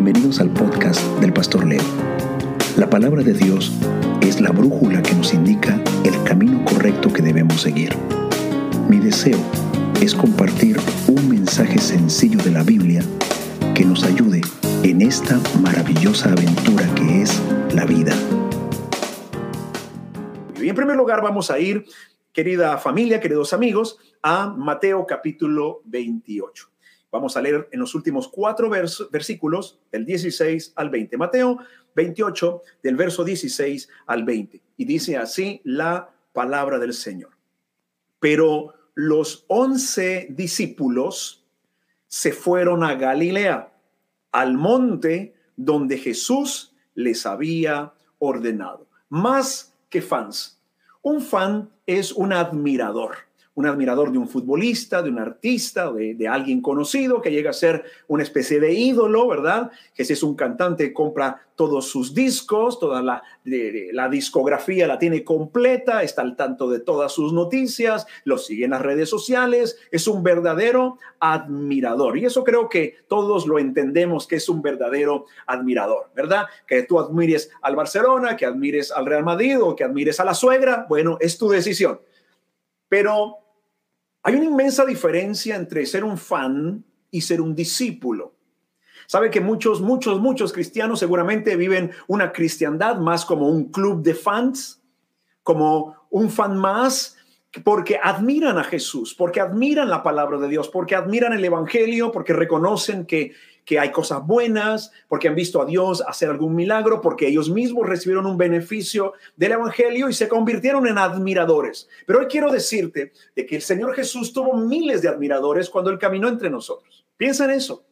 Bienvenidos al podcast del Pastor Leo. La palabra de Dios es la brújula que nos indica el camino correcto que debemos seguir. Mi deseo es compartir un mensaje sencillo de la Biblia que nos ayude en esta maravillosa aventura que es la vida. Y en primer lugar vamos a ir, querida familia, queridos amigos, a Mateo capítulo 28. Vamos a leer en los últimos cuatro versículos, del 16 al 20. Mateo 28, del verso 16 al 20. Y dice así la palabra del Señor. Pero los once discípulos se fueron a Galilea, al monte donde Jesús les había ordenado. Más que fans. Un fan es un admirador un admirador de un futbolista, de un artista, de, alguien conocido que llega a ser una especie de ídolo, ¿verdad? Que si es un cantante compra todos sus discos, toda la, la discografía la tiene completa, está al tanto de todas sus noticias, lo sigue en las redes sociales, es un verdadero admirador. Y eso creo que todos lo entendemos que es un verdadero admirador, ¿verdad? Que tú admires al Barcelona, que admires al Real Madrid o que admires a la suegra, bueno, es tu decisión. Pero hay una inmensa diferencia entre ser un fan y ser un discípulo. Sabe que muchos, muchos, muchos cristianos seguramente viven una cristiandad más como un club de fans, como un fan más, porque admiran a Jesús, porque admiran la palabra de Dios, porque admiran el Evangelio, porque reconocen que que hay cosas buenas, porque han visto a Dios hacer algún milagro, porque ellos mismos recibieron un beneficio del Evangelio y se convirtieron en admiradores. Pero hoy quiero decirte de que el Señor Jesús tuvo miles de admiradores cuando Él caminó entre nosotros. Piensa en eso.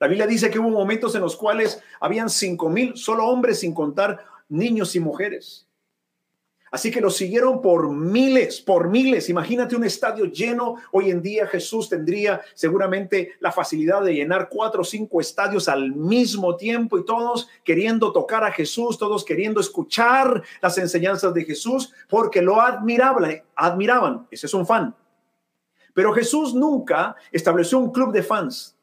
La Biblia dice que hubo momentos en los cuales habían cinco mil solo hombres sin contar niños y mujeres. Así que lo siguieron por miles, por miles. Imagínate un estadio lleno. Hoy en día Jesús tendría seguramente la facilidad de llenar cuatro o cinco estadios al mismo tiempo y todos queriendo tocar a Jesús, todos queriendo escuchar las enseñanzas de Jesús porque lo admiraban. admiraban. Ese es un fan. Pero Jesús nunca estableció un club de fans.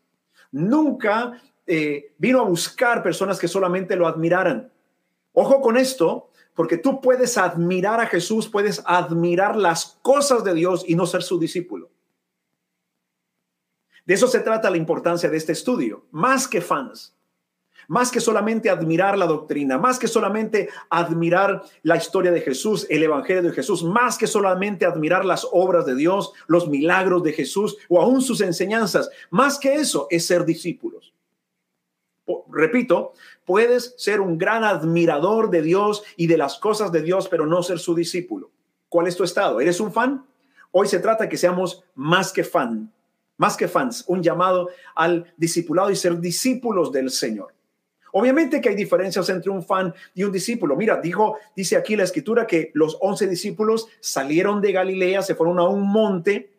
Nunca eh, vino a buscar personas que solamente lo admiraran. Ojo con esto, porque tú puedes admirar a Jesús, puedes admirar las cosas de Dios y no ser su discípulo. De eso se trata la importancia de este estudio, más que fans, más que solamente admirar la doctrina, más que solamente admirar la historia de Jesús, el Evangelio de Jesús, más que solamente admirar las obras de Dios, los milagros de Jesús o aún sus enseñanzas, más que eso es ser discípulos. Repito, Puedes ser un gran admirador de Dios y de las cosas de Dios, pero no ser su discípulo. ¿Cuál es tu estado? ¿Eres un fan? Hoy se trata que seamos más que fan, más que fans, un llamado al discipulado y ser discípulos del Señor. Obviamente que hay diferencias entre un fan y un discípulo. Mira, dijo, dice aquí la escritura que los once discípulos salieron de Galilea, se fueron a un monte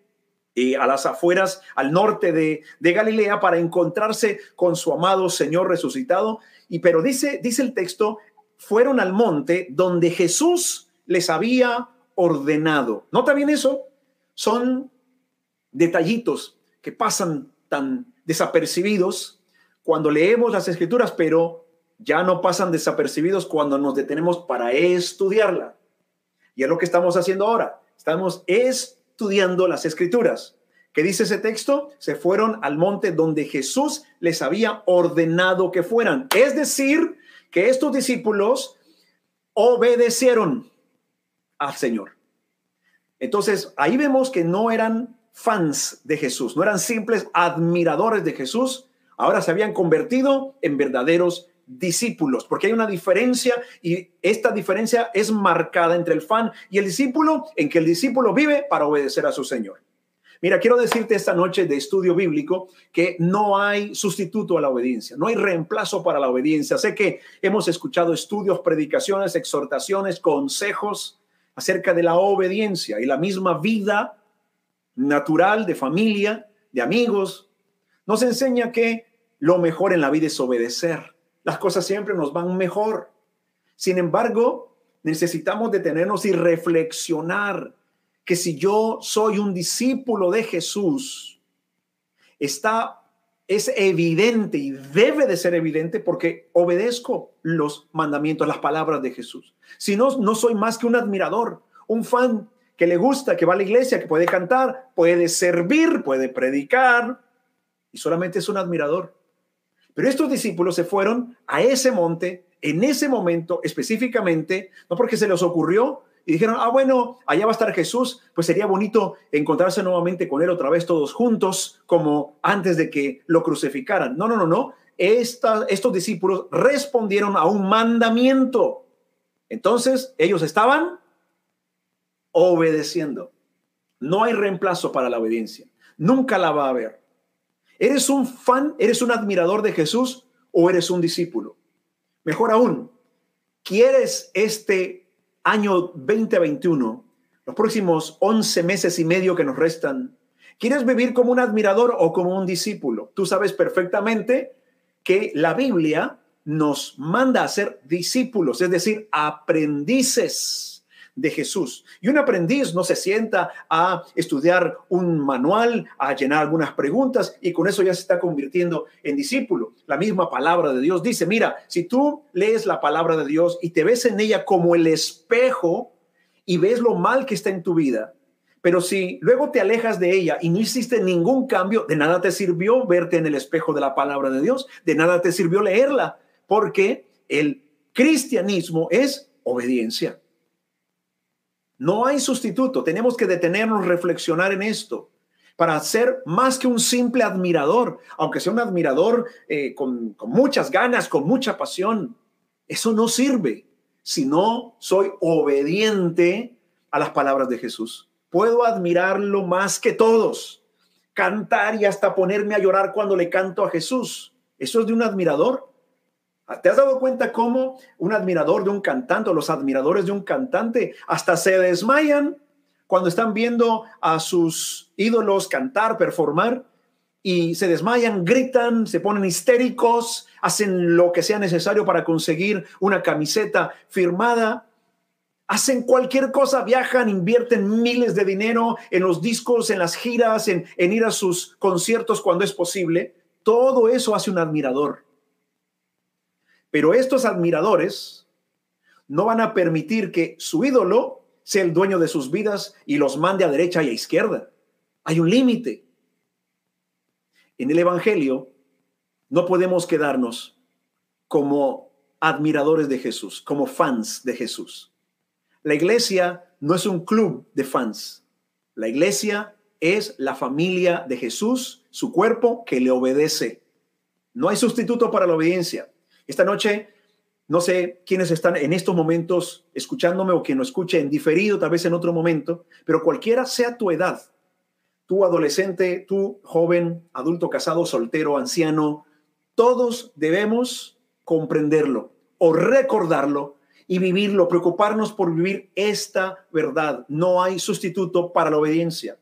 a las afueras, al norte de, de Galilea, para encontrarse con su amado Señor resucitado. Y pero dice, dice el texto, fueron al monte donde Jesús les había ordenado. ¿Nota bien eso? Son detallitos que pasan tan desapercibidos cuando leemos las escrituras, pero ya no pasan desapercibidos cuando nos detenemos para estudiarla. Y es lo que estamos haciendo ahora. Estamos estudiando las escrituras. ¿Qué dice ese texto? Se fueron al monte donde Jesús les había ordenado que fueran. Es decir, que estos discípulos obedecieron al Señor. Entonces, ahí vemos que no eran fans de Jesús, no eran simples admiradores de Jesús, ahora se habían convertido en verdaderos discípulos, porque hay una diferencia y esta diferencia es marcada entre el fan y el discípulo, en que el discípulo vive para obedecer a su Señor. Mira, quiero decirte esta noche de estudio bíblico que no hay sustituto a la obediencia, no hay reemplazo para la obediencia. Sé que hemos escuchado estudios, predicaciones, exhortaciones, consejos acerca de la obediencia y la misma vida natural de familia, de amigos, nos enseña que lo mejor en la vida es obedecer. Las cosas siempre nos van mejor. Sin embargo, necesitamos detenernos y reflexionar que si yo soy un discípulo de Jesús, está es evidente y debe de ser evidente porque obedezco los mandamientos, las palabras de Jesús. Si no, no soy más que un admirador, un fan que le gusta, que va a la iglesia, que puede cantar, puede servir, puede predicar, y solamente es un admirador. Pero estos discípulos se fueron a ese monte en ese momento específicamente, no porque se les ocurrió, y dijeron, ah, bueno, allá va a estar Jesús, pues sería bonito encontrarse nuevamente con él otra vez todos juntos, como antes de que lo crucificaran. No, no, no, no. estos discípulos respondieron a un mandamiento. Entonces, ellos estaban obedeciendo. No hay reemplazo para la obediencia. Nunca la va a haber. ¿Eres un fan, eres un admirador de Jesús o eres un discípulo? Mejor aún, ¿quieres este año 2021, los próximos 11 meses y medio que nos restan, ¿quieres vivir como un admirador o como un discípulo? Tú sabes perfectamente que la Biblia nos manda a ser discípulos, es decir, aprendices de Jesús. Y un aprendiz no se sienta a estudiar un manual, a llenar algunas preguntas y con eso ya se está convirtiendo en discípulo. La misma palabra de Dios dice, mira, si tú lees la palabra de Dios y te ves en ella como el espejo y ves lo mal que está en tu vida, pero si luego te alejas de ella y no hiciste ningún cambio, de nada te sirvió verte en el espejo de la palabra de Dios, de nada te sirvió leerla, porque el cristianismo es obediencia. No hay sustituto. Tenemos que detenernos, reflexionar en esto para ser más que un simple admirador, aunque sea un admirador eh, con, con muchas ganas, con mucha pasión. Eso no sirve si no soy obediente a las palabras de Jesús. Puedo admirarlo más que todos, cantar y hasta ponerme a llorar cuando le canto a Jesús. ¿Eso es de un admirador? ¿Te has dado cuenta cómo un admirador de un cantante los admiradores de un cantante hasta se desmayan cuando están viendo a sus ídolos cantar, performar? y se desmayan, gritan, se ponen histéricos, hacen lo que sea necesario para conseguir una camiseta firmada, hacen cualquier cosa, viajan, invierten miles de dinero en los discos, en las giras, en, en ir a sus conciertos cuando es posible. Todo eso hace un admirador. Pero estos admiradores no van a permitir que su ídolo sea el dueño de sus vidas y los mande a derecha y a izquierda. Hay un límite. En el Evangelio no podemos quedarnos como admiradores de Jesús, como fans de Jesús. La iglesia no es un club de fans. La iglesia es la familia de Jesús, su cuerpo que le obedece. No hay sustituto para la obediencia. Esta noche, no sé quiénes están en estos momentos escuchándome o quien lo escuche en diferido, tal vez en otro momento, pero cualquiera sea tu edad, tú adolescente, tú joven, adulto, casado, soltero, anciano, todos debemos comprenderlo o recordarlo y vivirlo, preocuparnos por vivir esta verdad. No hay sustituto para la obediencia.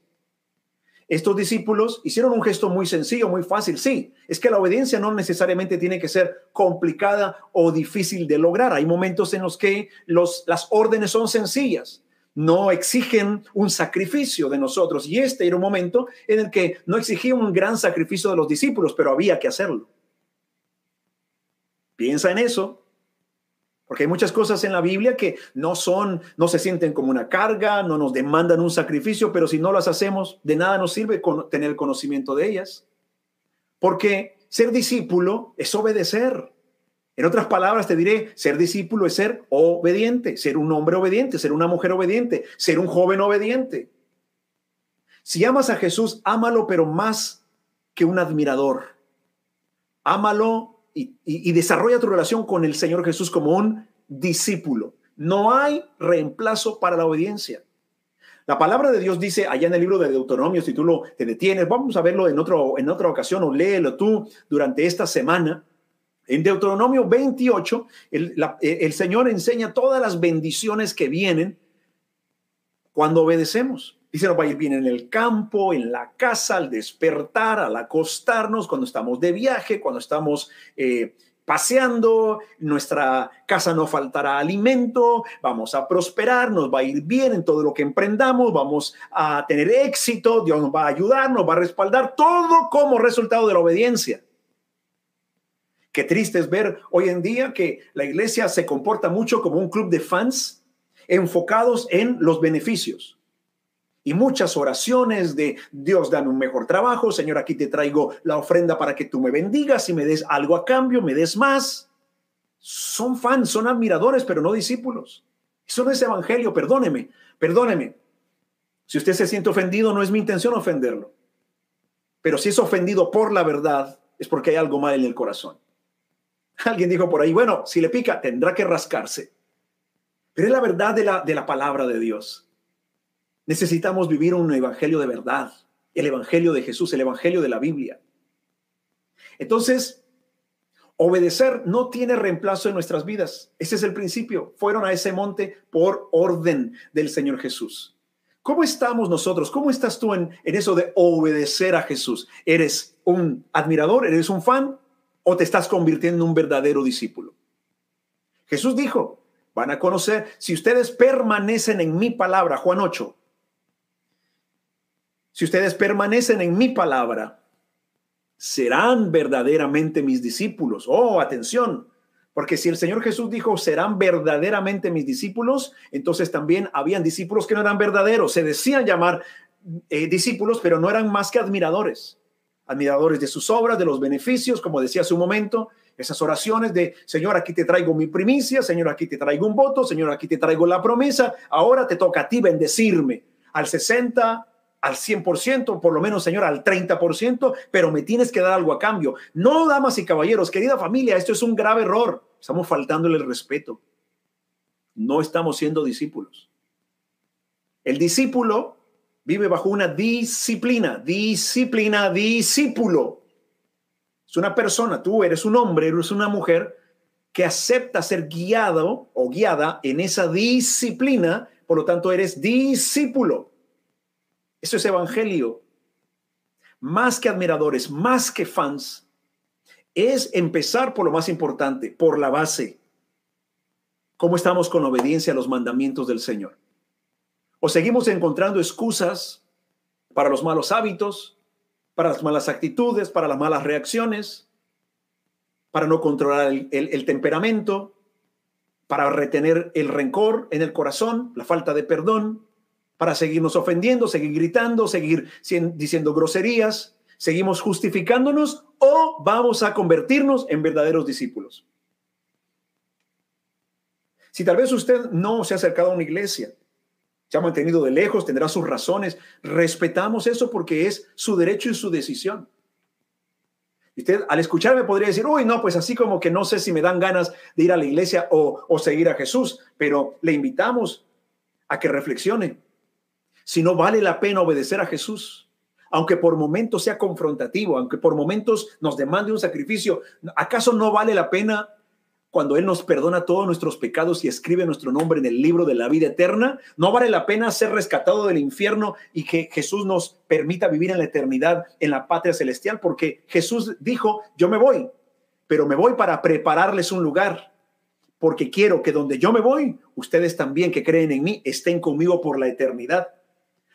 Estos discípulos hicieron un gesto muy sencillo, muy fácil. Sí, es que la obediencia no necesariamente tiene que ser complicada o difícil de lograr. Hay momentos en los que las órdenes son sencillas, no exigen un sacrificio de nosotros. Y este era un momento en el que no exigía un gran sacrificio de los discípulos, pero había que hacerlo. Piensa en eso porque hay muchas cosas en la Biblia que no son, no se sienten como una carga, no nos demandan un sacrificio, pero si no las hacemos, de nada nos sirve tener conocimiento de ellas. Porque ser discípulo es obedecer. En otras palabras, te diré, ser discípulo es ser obediente, ser un hombre obediente, ser una mujer obediente, ser un joven obediente. Si amas a Jesús, ámalo, pero más que un admirador. Ámalo y, desarrolla tu relación con el Señor Jesús como un discípulo. No hay reemplazo para la obediencia. La palabra de Dios dice allá en el libro de Deuteronomio, si tú lo detienes, vamos a verlo en, otro, en otra ocasión o léelo tú durante esta semana. En Deuteronomio 28, el, el Señor enseña todas las bendiciones que vienen cuando obedecemos. Dice, nos va a ir bien en el campo, en la casa, al despertar, al acostarnos, cuando estamos de viaje, cuando estamos eh, paseando, nuestra casa no faltará alimento, vamos a prosperar, nos va a ir bien en todo lo que emprendamos, vamos a tener éxito, Dios nos va a ayudar, nos va a respaldar, todo como resultado de la obediencia. Qué triste es ver hoy en día que la iglesia se comporta mucho como un club de fans enfocados en los beneficios y muchas oraciones de Dios, dame un mejor trabajo, Señor, aquí te traigo la ofrenda para que tú me bendigas y me des algo a cambio, me des más. Son fans, son admiradores, pero no discípulos. Eso no es evangelio, perdóneme, perdóneme. Si usted se siente ofendido, no es mi intención ofenderlo. Pero si es ofendido por la verdad, es porque hay algo mal en el corazón. Alguien dijo por ahí, bueno, si le pica, tendrá que rascarse. Pero es la verdad de la, de la palabra de Dios. Necesitamos vivir un evangelio de verdad, el evangelio de Jesús, el evangelio de la Biblia. Entonces, obedecer no tiene reemplazo en nuestras vidas. Ese es el principio. Fueron a ese monte por orden del Señor Jesús. ¿Cómo estamos nosotros? ¿Cómo estás tú en, en eso de obedecer a Jesús? ¿Eres un admirador? ¿Eres un fan? ¿O te estás convirtiendo en un verdadero discípulo? Jesús dijo, van a conocer, si ustedes permanecen en mi palabra, Juan 8, si ustedes permanecen en mi palabra, serán verdaderamente mis discípulos. Oh, atención, porque si el Señor Jesús dijo, serán verdaderamente mis discípulos, entonces también habían discípulos que no eran verdaderos. Se decían llamar eh, discípulos, pero no eran más que admiradores. Admiradores de sus obras, de los beneficios, como decía hace un momento, esas oraciones de, Señor, aquí te traigo mi primicia, Señor, aquí te traigo un voto, Señor, aquí te traigo la promesa, ahora te toca a ti bendecirme. Al 60, al 100%, por lo menos, Señor, al 30%, pero me tienes que dar algo a cambio. No, damas y caballeros, querida familia, esto es un grave error. Estamos faltándole el respeto. No estamos siendo discípulos. El discípulo vive bajo una disciplina, disciplina, discípulo. Es una persona, tú eres un hombre, eres una mujer que acepta ser guiado o guiada en esa disciplina, por lo tanto eres discípulo. Eso es evangelio. Más que admiradores, más que fans, es empezar por lo más importante, por la base. ¿Cómo estamos con obediencia a los mandamientos del Señor? ¿O seguimos encontrando excusas para los malos hábitos, para las malas actitudes, para las malas reacciones, para no controlar el, el temperamento, para retener el rencor en el corazón, la falta de perdón? Para seguirnos ofendiendo, seguir gritando, seguir diciendo groserías, seguimos justificándonos o vamos a convertirnos en verdaderos discípulos. Si tal vez usted no se ha acercado a una iglesia, se ha mantenido de lejos, tendrá sus razones, respetamos eso porque es su derecho y su decisión. Usted al escucharme podría decir, uy, no, pues así como que no sé si me dan ganas de ir a la iglesia o, o seguir a Jesús, pero le invitamos a que reflexione si no vale la pena obedecer a Jesús. Aunque por momentos sea confrontativo, aunque por momentos nos demande un sacrificio, ¿acaso no vale la pena cuando Él nos perdona todos nuestros pecados y escribe nuestro nombre en el libro de la vida eterna? ¿No vale la pena ser rescatado del infierno y que Jesús nos permita vivir en la eternidad en la patria celestial? Porque Jesús dijo, yo me voy, pero me voy para prepararles un lugar, porque quiero que donde yo me voy, ustedes también que creen en mí estén conmigo por la eternidad.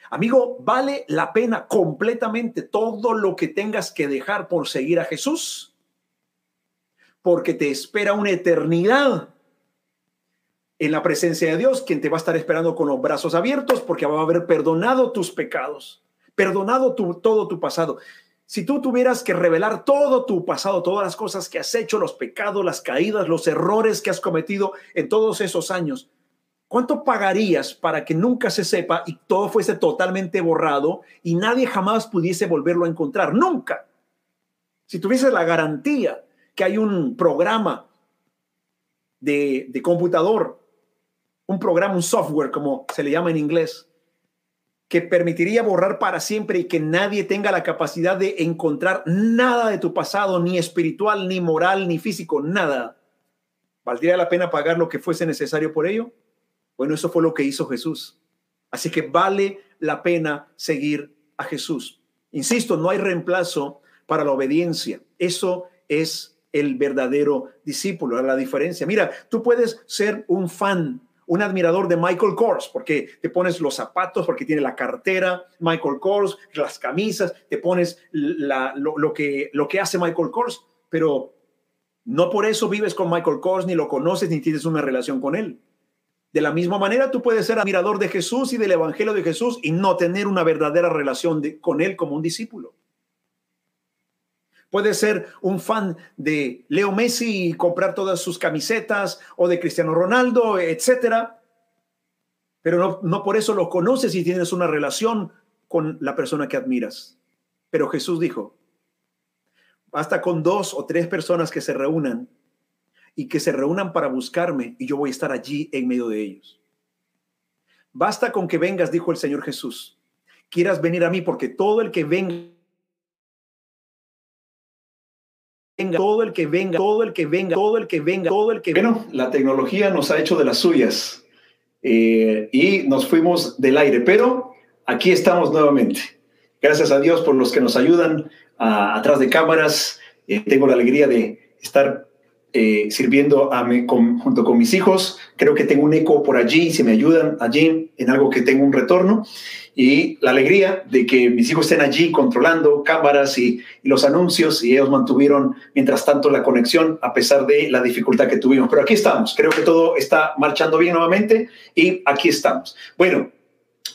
Amigo, vale la pena completamente todo lo que tengas que dejar por seguir a Jesús, porque te espera una eternidad en la presencia de Dios, quien te va a estar esperando con los brazos abiertos, porque va a haber perdonado tus pecados, perdonado todo tu pasado. Si tú tuvieras que revelar todo tu pasado, todas las cosas que has hecho, los pecados, las caídas, los errores que has cometido en todos esos años, ¿Cuánto pagarías para que nunca se sepa y todo fuese totalmente borrado y nadie jamás pudiese volverlo a encontrar? Nunca. Si tuviese la garantía que hay un programa de, de computador, un programa, un software, como se le llama en inglés, que permitiría borrar para siempre y que nadie tenga la capacidad de encontrar nada de tu pasado, ni espiritual, ni moral, ni físico, nada. ¿Valdría la pena pagar lo que fuese necesario por ello? Bueno, eso fue lo que hizo Jesús. Así que vale la pena seguir a Jesús. Insisto, no hay reemplazo para la obediencia. Eso es el verdadero discípulo, la diferencia. Mira, tú puedes ser un fan, un admirador de Michael Kors, porque te pones los zapatos, porque tiene la cartera Michael Kors, las camisas, te pones lo, que, lo que hace Michael Kors, pero no por eso vives con Michael Kors, ni lo conoces, ni tienes una relación con él. De la misma manera, tú puedes ser admirador de Jesús y del Evangelio de Jesús y no tener una verdadera relación con él como un discípulo. Puedes ser un fan de Leo Messi y comprar todas sus camisetas o de Cristiano Ronaldo, etcétera, pero no, no por eso lo conoces y tienes una relación con la persona que admiras. Pero Jesús dijo, basta con dos o tres personas que se reúnan y que se reúnan para buscarme y yo voy a estar allí en medio de ellos. Basta con que vengas, dijo el Señor Jesús. Quieras venir a mí porque todo el que venga todo el que venga, todo el que venga, todo el que venga, todo el que venga. Bueno, la tecnología nos ha hecho de las suyas eh, y nos fuimos del aire, pero aquí estamos nuevamente. Gracias a Dios por los que nos ayudan atrás de cámaras. Eh, tengo la alegría de estar eh, sirviendo a junto con mis hijos. Creo que tengo un eco por allí, si me ayudan allí en algo que tengo un retorno. Y la alegría de que mis hijos estén allí controlando cámaras y, los anuncios y ellos mantuvieron mientras tanto la conexión a pesar de la dificultad que tuvimos. Pero aquí estamos, creo que todo está marchando bien nuevamente y aquí estamos. Bueno,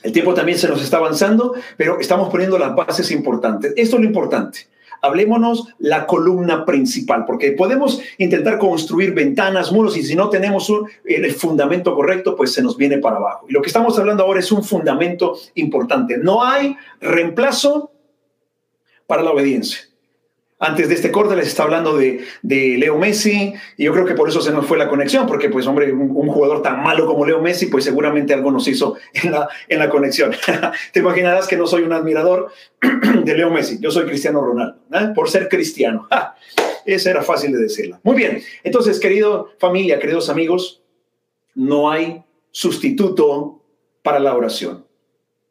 el tiempo también se nos está avanzando, pero estamos poniendo las bases importantes. Esto es lo importante hablémonos la columna principal, porque podemos intentar construir ventanas, muros, y si no tenemos el fundamento correcto, pues se nos viene para abajo. Y lo que estamos hablando ahora es un fundamento importante. No hay reemplazo para la obediencia. Antes de este corte les está hablando de, Leo Messi y yo creo que por eso se nos fue la conexión, porque pues hombre, un, jugador tan malo como Leo Messi, pues seguramente algo nos hizo en la, en la conexión. Te imaginarás que no soy un admirador de Leo Messi, yo soy Cristiano Ronaldo, ¿eh? por ser cristiano. Esa era fácil de decirla. Muy bien, entonces querido familia, queridos amigos, no hay sustituto para la oración.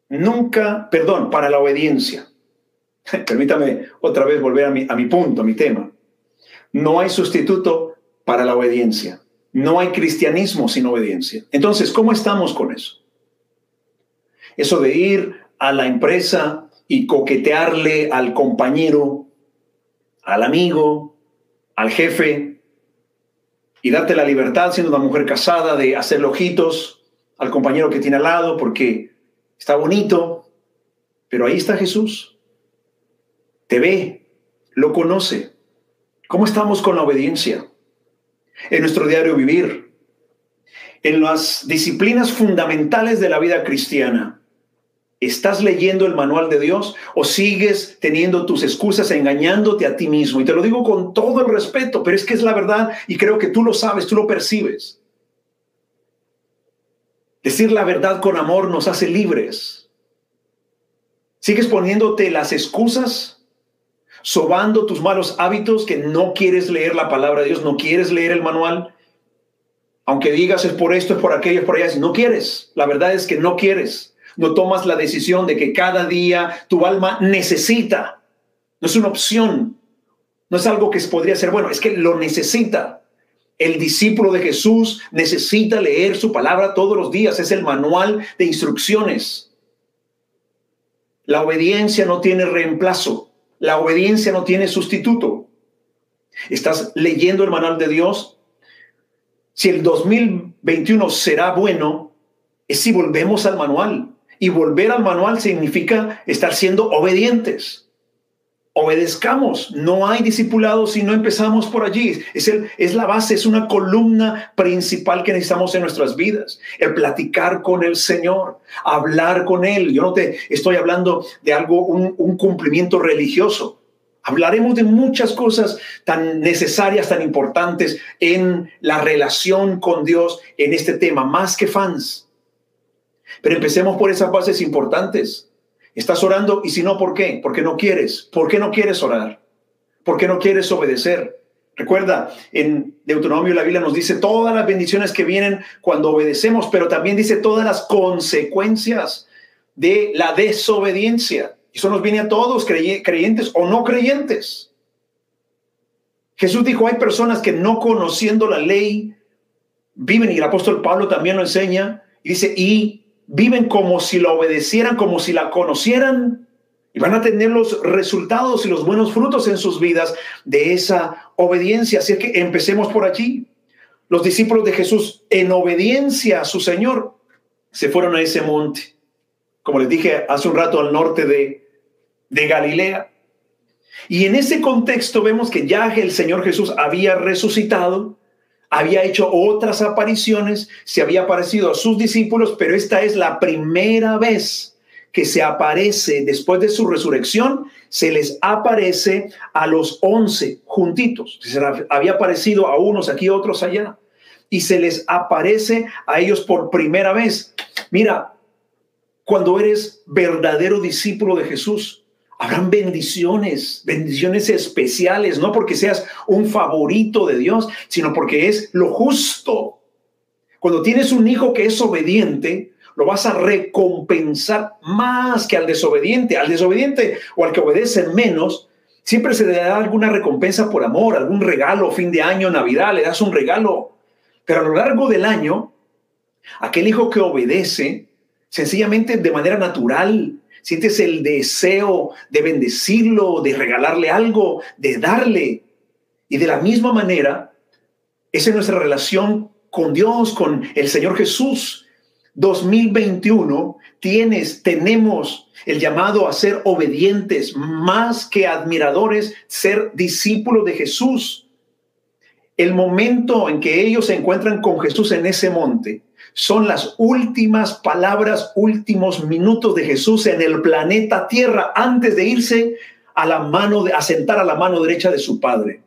Nunca, perdón, para la obediencia. Permítame otra vez volver a mi, a mi punto, a mi tema. No hay sustituto para la obediencia. No hay cristianismo sin obediencia. Entonces, ¿cómo estamos con eso? Eso de ir a la empresa y coquetearle al compañero, al amigo, al jefe, y darte la libertad siendo una mujer casada de hacerle ojitos al compañero que tiene al lado porque está bonito, pero ahí está Jesús te ve, lo conoce. ¿Cómo estamos con la obediencia? En nuestro diario vivir, en las disciplinas fundamentales de la vida cristiana. ¿Estás leyendo el manual de Dios o sigues teniendo tus excusas engañándote a ti mismo? Y te lo digo con todo el respeto, pero es que es la verdad y creo que tú lo sabes, tú lo percibes. Decir la verdad con amor nos hace libres. ¿Sigues poniéndote las excusas sobando tus malos hábitos, que no quieres leer la palabra de Dios, no quieres leer el manual, aunque digas es por esto, es por aquello, es por allá, no quieres. La verdad es que no quieres. No tomas la decisión de que cada día tu alma necesita. No es una opción. No es algo que podría ser bueno, es que lo necesita. El discípulo de Jesús necesita leer su palabra todos los días. Es el manual de instrucciones. La obediencia no tiene reemplazo. La obediencia no tiene sustituto. ¿Estás leyendo el manual de Dios? Si el 2021 será bueno, es si volvemos al manual. Y volver al manual significa estar siendo obedientes obedezcamos. No hay discipulado si no empezamos por allí. Es, el, es la base, es una columna principal que necesitamos en nuestras vidas. El platicar con el Señor, hablar con Él. Yo no te estoy hablando de algo, un, un cumplimiento religioso. Hablaremos de muchas cosas tan necesarias, tan importantes en la relación con Dios en este tema, más que fans. Pero empecemos por esas bases importantes. Estás orando y si no, ¿por qué? Porque no quieres. ¿Por qué no quieres orar? ¿Por qué no quieres obedecer? Recuerda, en Deuteronomio la Biblia nos dice todas las bendiciones que vienen cuando obedecemos, pero también dice todas las consecuencias de la desobediencia. Eso nos viene a todos, creyentes o no creyentes. Jesús dijo, hay personas que no conociendo la ley viven, y el apóstol Pablo también lo enseña, y dice, y viven como si la obedecieran, como si la conocieran, y van a tener los resultados y los buenos frutos en sus vidas de esa obediencia. Así que empecemos por allí. Los discípulos de Jesús, en obediencia a su Señor, se fueron a ese monte, como les dije hace un rato, al norte de, de Galilea. Y en ese contexto vemos que ya el Señor Jesús había resucitado, había hecho otras apariciones, se había aparecido a sus discípulos, pero esta es la primera vez que se aparece después de su resurrección, se les aparece a los once juntitos. Se había aparecido a unos aquí, otros allá. Y se les aparece a ellos por primera vez. Mira, cuando eres verdadero discípulo de Jesús, habrán bendiciones, bendiciones especiales, no porque seas un favorito de Dios, sino porque es lo justo. Cuando tienes un hijo que es obediente, lo vas a recompensar más que al desobediente. Al desobediente o al que obedece menos, siempre se le da alguna recompensa por amor, algún regalo, fin de año, Navidad, le das un regalo. Pero a lo largo del año, aquel hijo que obedece, sencillamente de manera natural, sientes el deseo de bendecirlo, de regalarle algo, de darle. Y de la misma manera, esa es nuestra relación con Dios, con el Señor Jesús. 2021 tienes, tenemos el llamado a ser obedientes, más que admiradores, ser discípulos de Jesús. El momento en que ellos se encuentran con Jesús en ese monte son las últimas palabras, últimos minutos de Jesús en el planeta Tierra antes de irse a la mano de a sentar a la mano derecha de su Padre.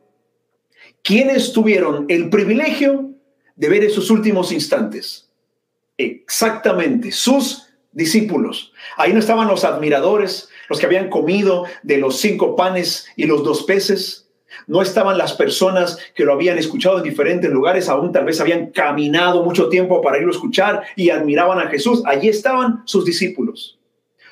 ¿Quiénes tuvieron el privilegio de ver esos últimos instantes? Exactamente, sus discípulos. Ahí no estaban los admiradores, los que habían comido de los cinco panes y los dos peces. No estaban las personas que lo habían escuchado en diferentes lugares, aún tal vez habían caminado mucho tiempo para irlo a escuchar y admiraban a Jesús. Allí estaban sus discípulos.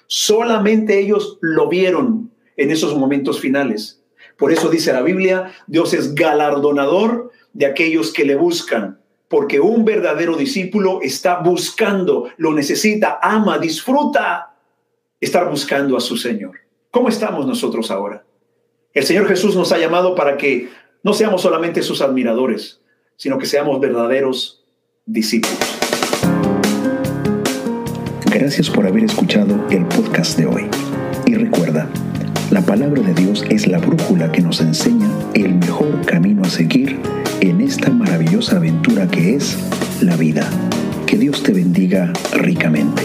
Solamente ellos lo vieron en esos momentos finales. Por eso dice la Biblia, Dios es galardonador de aquellos que le buscan porque un verdadero discípulo está buscando, lo necesita, ama, disfruta estar buscando a su Señor. ¿Cómo estamos nosotros ahora? El Señor Jesús nos ha llamado para que no seamos solamente sus admiradores, sino que seamos verdaderos discípulos. Gracias por haber escuchado el podcast de hoy. Y recuerda, la palabra de Dios es la brújula que nos enseña el mejor camino a seguir en esta maravillosa aventura que es la vida. Que Dios te bendiga ricamente.